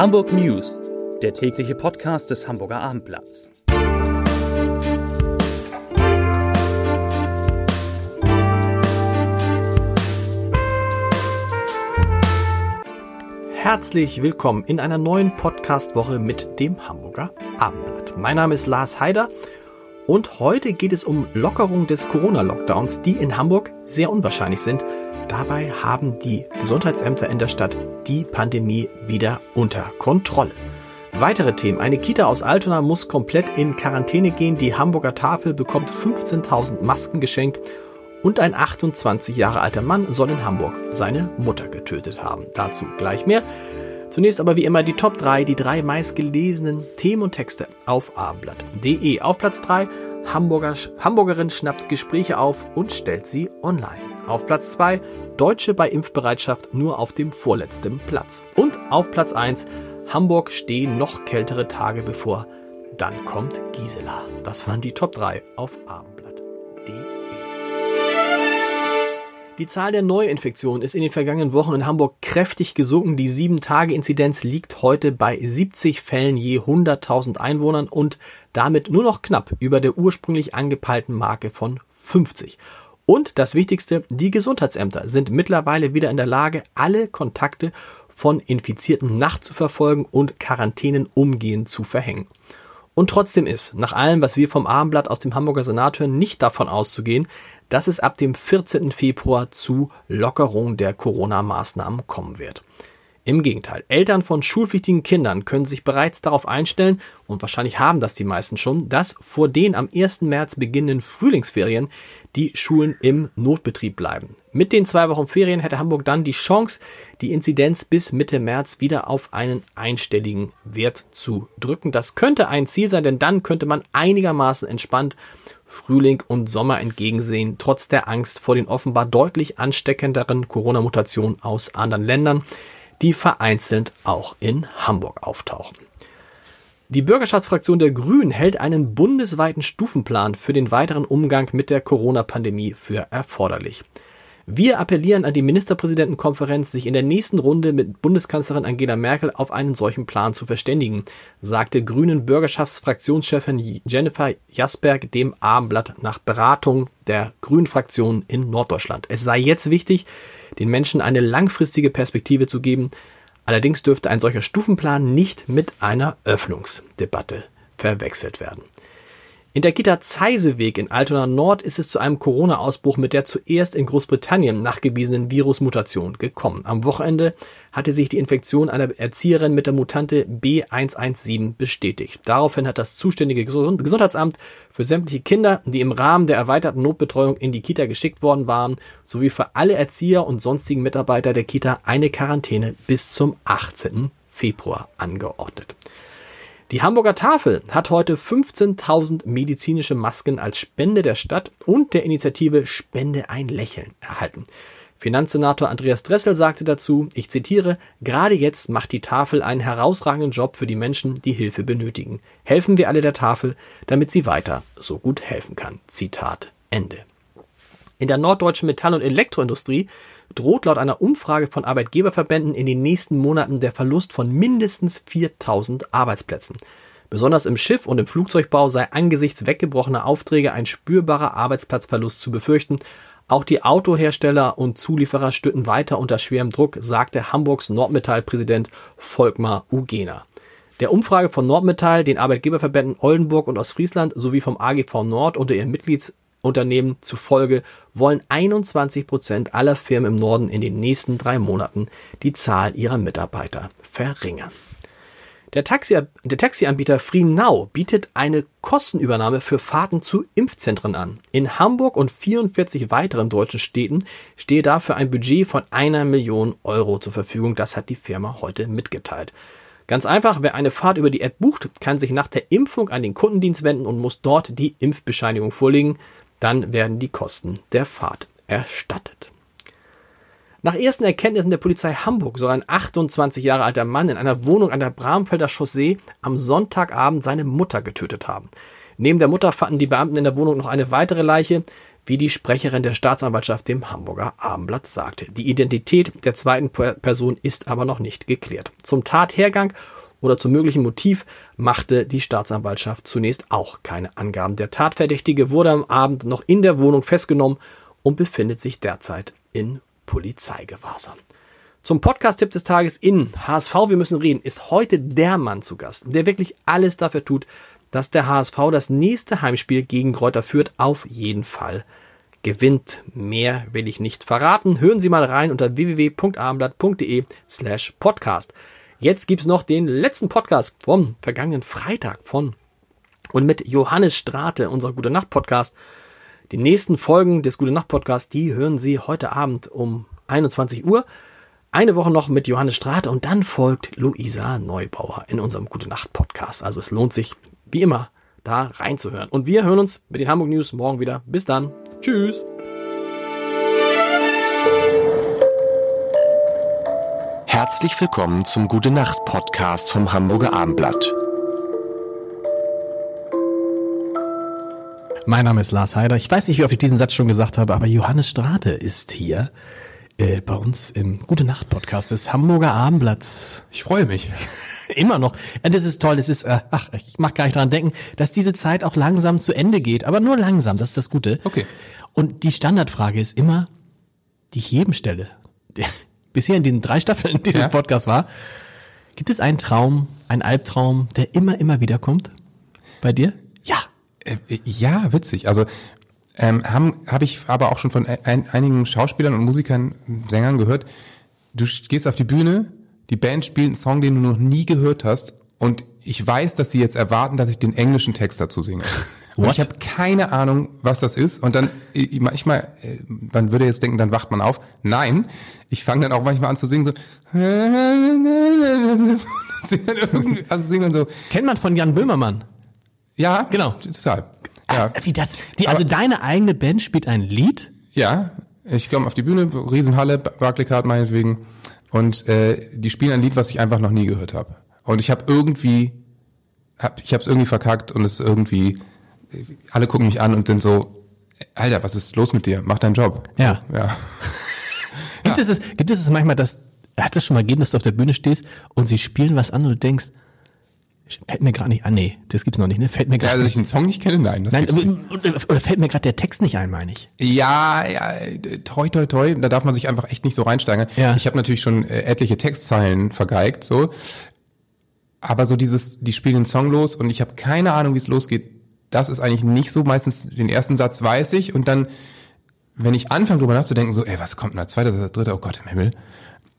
Hamburg News, der tägliche Podcast des Hamburger Abendblatts. Herzlich willkommen in einer neuen Podcast-Woche mit dem Hamburger Abendblatt. Mein Name ist Lars Heider und heute geht es um Lockerung des Corona-Lockdowns, die in Hamburg sehr unwahrscheinlich sind. Dabei haben die Gesundheitsämter in der Stadt die Pandemie wieder unter Kontrolle. Weitere Themen. Eine Kita aus Altona muss komplett in Quarantäne gehen. Die Hamburger Tafel bekommt 15.000 Masken geschenkt. Und ein 28 Jahre alter Mann soll in Hamburg seine Mutter getötet haben. Dazu gleich mehr. Zunächst aber wie immer die Top 3, die drei meistgelesenen Themen und Texte auf abendblatt.de. Auf Platz 3 Hamburger, Hamburgerin schnappt Gespräche auf und stellt sie online. Auf Platz 2 Deutsche bei Impfbereitschaft nur auf dem vorletzten Platz. Und auf Platz 1 Hamburg stehen noch kältere Tage bevor. Dann kommt Gisela. Das waren die Top 3 auf Abend. Die Zahl der Neuinfektionen ist in den vergangenen Wochen in Hamburg kräftig gesunken. Die 7-Tage-Inzidenz liegt heute bei 70 Fällen je 100.000 Einwohnern und damit nur noch knapp über der ursprünglich angepeilten Marke von 50. Und das Wichtigste, die Gesundheitsämter sind mittlerweile wieder in der Lage, alle Kontakte von Infizierten nachzuverfolgen und Quarantänen umgehend zu verhängen. Und trotzdem ist, nach allem, was wir vom Abendblatt aus dem Hamburger Senat hören, nicht davon auszugehen, dass es ab dem 14. Februar zu Lockerung der Corona-Maßnahmen kommen wird. Im Gegenteil, Eltern von schulpflichtigen Kindern können sich bereits darauf einstellen, und wahrscheinlich haben das die meisten schon, dass vor den am 1. März beginnenden Frühlingsferien die Schulen im Notbetrieb bleiben. Mit den zwei Wochen Ferien hätte Hamburg dann die Chance, die Inzidenz bis Mitte März wieder auf einen einstelligen Wert zu drücken. Das könnte ein Ziel sein, denn dann könnte man einigermaßen entspannt Frühling und Sommer entgegensehen, trotz der Angst vor den offenbar deutlich ansteckenderen Corona-Mutationen aus anderen Ländern, die vereinzelt auch in Hamburg auftauchen. Die Bürgerschaftsfraktion der Grünen hält einen bundesweiten Stufenplan für den weiteren Umgang mit der Corona-Pandemie für erforderlich. Wir appellieren an die Ministerpräsidentenkonferenz, sich in der nächsten Runde mit Bundeskanzlerin Angela Merkel auf einen solchen Plan zu verständigen, sagte Grünen Bürgerschaftsfraktionschefin Jennifer Jasberg dem Abendblatt nach Beratung der Grünen Fraktion in Norddeutschland. Es sei jetzt wichtig, den Menschen eine langfristige Perspektive zu geben. Allerdings dürfte ein solcher Stufenplan nicht mit einer Öffnungsdebatte verwechselt werden. In der Kita Zeiseweg in Altona Nord ist es zu einem Corona-Ausbruch mit der zuerst in Großbritannien nachgewiesenen Virusmutation gekommen. Am Wochenende hatte sich die Infektion einer Erzieherin mit der Mutante B117 bestätigt. Daraufhin hat das zuständige Gesundheitsamt für sämtliche Kinder, die im Rahmen der erweiterten Notbetreuung in die Kita geschickt worden waren, sowie für alle Erzieher und sonstigen Mitarbeiter der Kita eine Quarantäne bis zum 18. Februar angeordnet. Die Hamburger Tafel hat heute 15.000 medizinische Masken als Spende der Stadt und der Initiative Spende ein Lächeln erhalten. Finanzsenator Andreas Dressel sagte dazu, ich zitiere, gerade jetzt macht die Tafel einen herausragenden Job für die Menschen, die Hilfe benötigen. Helfen wir alle der Tafel, damit sie weiter so gut helfen kann. Zitat Ende. In der norddeutschen Metall- und Elektroindustrie droht laut einer Umfrage von Arbeitgeberverbänden in den nächsten Monaten der Verlust von mindestens 4000 Arbeitsplätzen. Besonders im Schiff- und im Flugzeugbau sei angesichts weggebrochener Aufträge ein spürbarer Arbeitsplatzverlust zu befürchten. Auch die Autohersteller und Zulieferer stünden weiter unter schwerem Druck, sagte Hamburgs Nordmetall-Präsident Volkmar Ugena. Der Umfrage von Nordmetall, den Arbeitgeberverbänden Oldenburg und Ostfriesland sowie vom AGV Nord unter ihren Mitglieds Unternehmen zufolge wollen 21 Prozent aller Firmen im Norden in den nächsten drei Monaten die Zahl ihrer Mitarbeiter verringern. Der, Taxi, der Taxianbieter FreeNow bietet eine Kostenübernahme für Fahrten zu Impfzentren an. In Hamburg und 44 weiteren deutschen Städten stehe dafür ein Budget von einer Million Euro zur Verfügung. Das hat die Firma heute mitgeteilt. Ganz einfach, wer eine Fahrt über die App bucht, kann sich nach der Impfung an den Kundendienst wenden und muss dort die Impfbescheinigung vorlegen dann werden die Kosten der Fahrt erstattet. Nach ersten Erkenntnissen der Polizei Hamburg soll ein 28 Jahre alter Mann in einer Wohnung an der Bramfelder Chaussee am Sonntagabend seine Mutter getötet haben. Neben der Mutter fanden die Beamten in der Wohnung noch eine weitere Leiche. wie die Sprecherin der Staatsanwaltschaft dem Hamburger Abendblatt sagte. Die Identität der zweiten Person ist aber noch nicht geklärt. Zum Tathergang oder zum möglichen Motiv machte die Staatsanwaltschaft zunächst auch keine Angaben. Der Tatverdächtige wurde am Abend noch in der Wohnung festgenommen und befindet sich derzeit in Polizeigewahrsam. Zum Podcast-Tipp des Tages in HSV, wir müssen reden, ist heute der Mann zu Gast, der wirklich alles dafür tut, dass der HSV das nächste Heimspiel gegen Kräuter führt, auf jeden Fall gewinnt. Mehr will ich nicht verraten. Hören Sie mal rein unter www.abendblatt.de slash podcast. Jetzt gibt's noch den letzten Podcast vom vergangenen Freitag von und mit Johannes Strate, unser Gute Nacht Podcast. Die nächsten Folgen des Gute Nacht Podcasts, die hören Sie heute Abend um 21 Uhr. Eine Woche noch mit Johannes Strate und dann folgt Luisa Neubauer in unserem Gute Nacht Podcast. Also es lohnt sich, wie immer, da reinzuhören. Und wir hören uns mit den Hamburg News morgen wieder. Bis dann. Tschüss. Herzlich willkommen zum Gute Nacht Podcast vom Hamburger Abendblatt. Mein Name ist Lars Heider. Ich weiß nicht, wie oft ich diesen Satz schon gesagt habe, aber Johannes Strate ist hier äh, bei uns im Gute Nacht Podcast des Hamburger Abendblatts. Ich freue mich. Immer noch. Das ist toll. Das ist, äh, ach, ich mag gar nicht dran denken, dass diese Zeit auch langsam zu Ende geht, aber nur langsam. Das ist das Gute. Okay. Und die Standardfrage ist immer, die ich jedem stelle, der bisher in diesen drei Staffeln dieses Ja. Podcasts war. Gibt es einen Traum, einen Albtraum, der immer, immer wieder kommt? Bei dir? Ja. Äh, ja, witzig. Also ähm, habe hab ich aber auch schon von ein, einigen Schauspielern und Musikern, Sängern gehört. Du gehst auf die Bühne, die Band spielt einen Song, den du noch nie gehört hast, und ich weiß, dass sie jetzt erwarten, dass ich den englischen Text dazu singe. Und What? ich habe keine Ahnung, was das ist. Und dann manchmal, äh, man würde jetzt denken, dann wacht man auf. Nein, ich fange dann auch manchmal an zu singen so. Also sing dann so. Kennt man von Jan Böhmermann. Ja, Genau. Total. Ja, Wie das? Die, also Aber- deine eigene Band spielt ein Lied? ja. Ich komme auf die Bühne, Riesenhalle, Barclaycard meinetwegen, und äh, die spielen ein Lied, was ich einfach noch nie gehört habe. Und ich habe irgendwie, hab, ich habe es irgendwie verkackt und es ist irgendwie, alle gucken mich an und sind so, Alter, was ist los mit dir? Mach deinen Job. Ja. Ja. Gibt, es, es, gibt es es manchmal, dass, hat es schon mal gegeben, dass du auf der Bühne stehst und sie spielen was an und du denkst, fällt mir gerade nicht an, nee, das gibt's noch nicht, ne? Fällt mir ja gerade also, dass ich einen Song nicht kenne, nein. Das Nein, oder, fällt mir gerade der Text nicht ein, meine ich. Ja, ja, toi, toi, toi, da darf man sich einfach echt nicht so reinsteigern. Ja. Ich habe natürlich schon äh, etliche Textzeilen vergeigt, so. Aber so dieses, die spielen den Song los und ich habe keine Ahnung, wie es losgeht. Das ist eigentlich nicht so. Meistens den ersten Satz weiß ich und dann, wenn ich anfange drüber nachzudenken, so, ey, was kommt denn da? Zweiter, dritter, oh Gott im Himmel.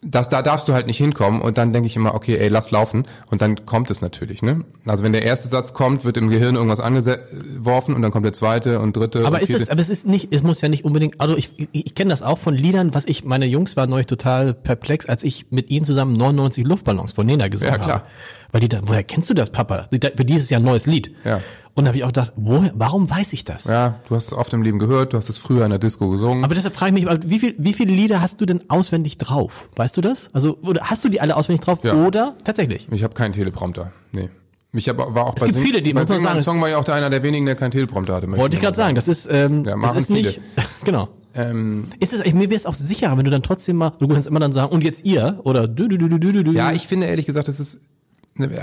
Das, da darfst du halt nicht hinkommen und dann denke ich immer, okay, ey, lass laufen und dann kommt es natürlich, ne? Also wenn der erste Satz kommt, wird im Gehirn irgendwas angeworfen und dann kommt der zweite und dritte Aber und ist vierte. es, aber es ist nicht, es muss ja nicht unbedingt, also ich, ich, ich kenne das auch von Liedern, was ich, meine Jungs waren neulich total perplex, als ich mit ihnen zusammen 99 Luftballons von Nena gesungen Ja, klar. habe. Weil die dann, woher kennst du das, Papa? Die da- Für dieses Jahr ein neues Lied. Ja. Und da habe ich auch gedacht, woher, warum weiß ich das? Ja, du hast es oft im Leben gehört, du hast es früher in der Disco gesungen. Aber deshalb frage ich mich, wie, viel, wie viele Lieder hast du denn auswendig drauf? Weißt du das? Also, oder hast du die alle auswendig drauf? Ja. Oder tatsächlich? ich habe keinen Teleprompter. Nee. Ich hab, war auch Es gibt viele, die- bei Sing Mein sagen, Song war ja auch der einer der wenigen, der keinen Teleprompter hatte. Wollte ich gerade sagen, das ist, ähm, Ja, das ist nicht, genau. Ähm, Ist es, ich, mir wäre es auch sicherer, wenn du dann trotzdem mal, du kannst immer dann sagen, und jetzt ihr, oder du, du, du, du, du, du. ja, ich finde ehrlich gesagt, das ist,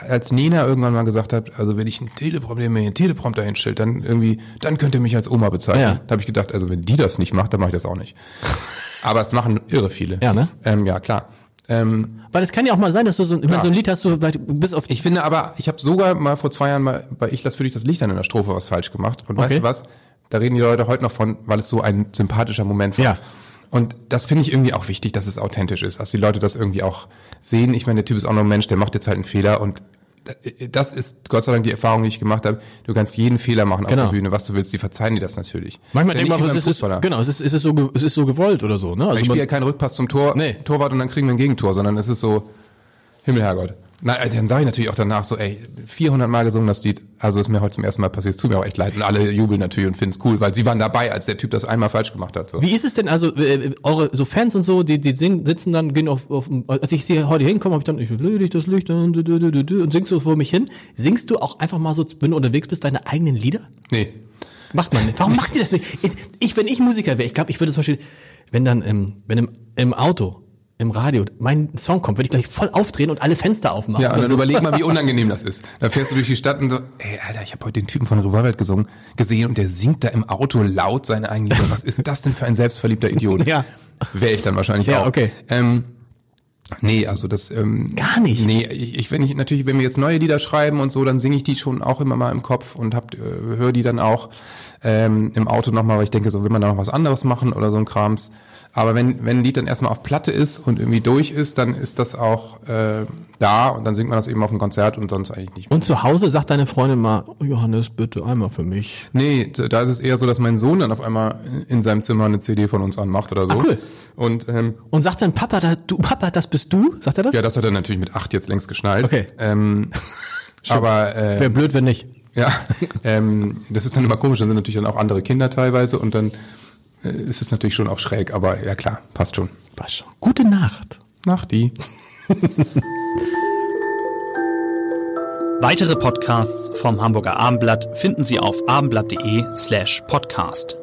als Nena irgendwann mal gesagt hat, also wenn ich ein Teleproblem, mir einen Teleprompter hinstellt, dann irgendwie, dann könnt ihr mich als Oma bezeichnen. Ja. Da habe ich gedacht, also wenn die das nicht macht, dann mache ich das auch nicht. Aber es machen irre viele. Ja, ne? Ähm, ja, klar. Ähm, Weil es kann ja auch mal sein, dass du so, ich meine, Ja. so ein Lied hast du bis auf Ich finde aber, ich habe sogar mal vor zwei Jahren mal bei Ich lass für dich das Licht an in der Strophe was falsch gemacht. Und weißt Okay. du was? Da reden die Leute heute noch von, weil es so ein sympathischer Moment war. Ja. Und das finde ich irgendwie auch wichtig, dass es authentisch ist, dass die Leute das irgendwie auch sehen. Ich meine, der Typ ist auch noch ein Mensch, der macht jetzt halt einen Fehler und das ist Gott sei Dank die Erfahrung, die ich gemacht habe. Du kannst jeden Fehler machen Genau. auf der Bühne, was du willst, die verzeihen dir das natürlich. Manchmal denkt man, nicht wie es ist, genau, es ist, es ist so, es ist so gewollt oder so, ne? Also Ich spiele ja keinen Rückpass zum Tor, Nee. Torwart und dann kriegen wir ein Gegentor, sondern es ist so, Himmel, Herrgott. Na, also dann sage ich natürlich auch danach so, ey, 400 Mal gesungen das Lied, also ist mir heute zum ersten Mal passiert, es tut mir auch echt leid und alle jubeln natürlich und finden es cool, weil sie waren dabei, als der Typ das einmal falsch gemacht hat. So. Wie ist es denn, also äh, eure so Fans und so, die, die singen, sitzen dann, gehen auf, auf als ich sie heute hinkomme, habe ich dann, ich dich das Licht du, und singst du vor mich hin. Singst du auch einfach mal so, wenn du unterwegs bist, deine eigenen Lieder? Nee. Macht man nicht. Warum macht ihr das nicht? Ich, ich wenn ich Musiker wäre, ich glaube, ich würde zum Beispiel, wenn dann, ähm, wenn im, im Auto, im Radio mein Song kommt, würde ich gleich voll aufdrehen und alle Fenster aufmachen. Ja, und dann so. überleg mal, wie unangenehm das ist. Da fährst du durch die Stadt und so, ey, Alter, ich habe heute den Typen von Revolver gesungen, gesehen und der singt da im Auto laut seine eigenen Lieder. Was ist das denn für ein selbstverliebter Idiot? Ja. Wäre ich dann wahrscheinlich Ja, auch. okay. Ähm, nee, also das ähm, Gar nicht? Nee, ich, ich wenn ich natürlich, wenn wir jetzt neue Lieder schreiben und so, dann singe ich die schon auch immer mal im Kopf und hab, äh, höre die dann auch ähm, im Auto nochmal, weil ich denke, so will man da noch was anderes machen oder so ein Krams. Aber wenn, wenn ein Lied dann erstmal auf Platte ist und irgendwie durch ist, dann ist das auch äh, da und dann singt man das eben auf dem Konzert und sonst eigentlich nicht. Und zu Hause sagt deine Freundin mal, oh, Johannes, bitte einmal für mich. Nee, da ist es eher so, dass mein Sohn dann auf einmal in seinem Zimmer eine CD von uns anmacht oder so. Ah, cool. Und ähm, Und sagt dann Papa, da, du Papa, das bist du? Sagt er das? ja, das hat er natürlich mit acht jetzt längst geschnallt. Okay. Ähm, aber äh, Wäre blöd, wenn nicht. Ja, ähm, das ist dann immer komisch, dann sind natürlich dann auch andere Kinder teilweise und dann ist es natürlich schon auch schräg, aber ja klar, passt schon. Was schon. Gute Nacht. Nach die. Weitere Podcasts vom Hamburger Abendblatt finden Sie auf abendblatt.de slash podcast.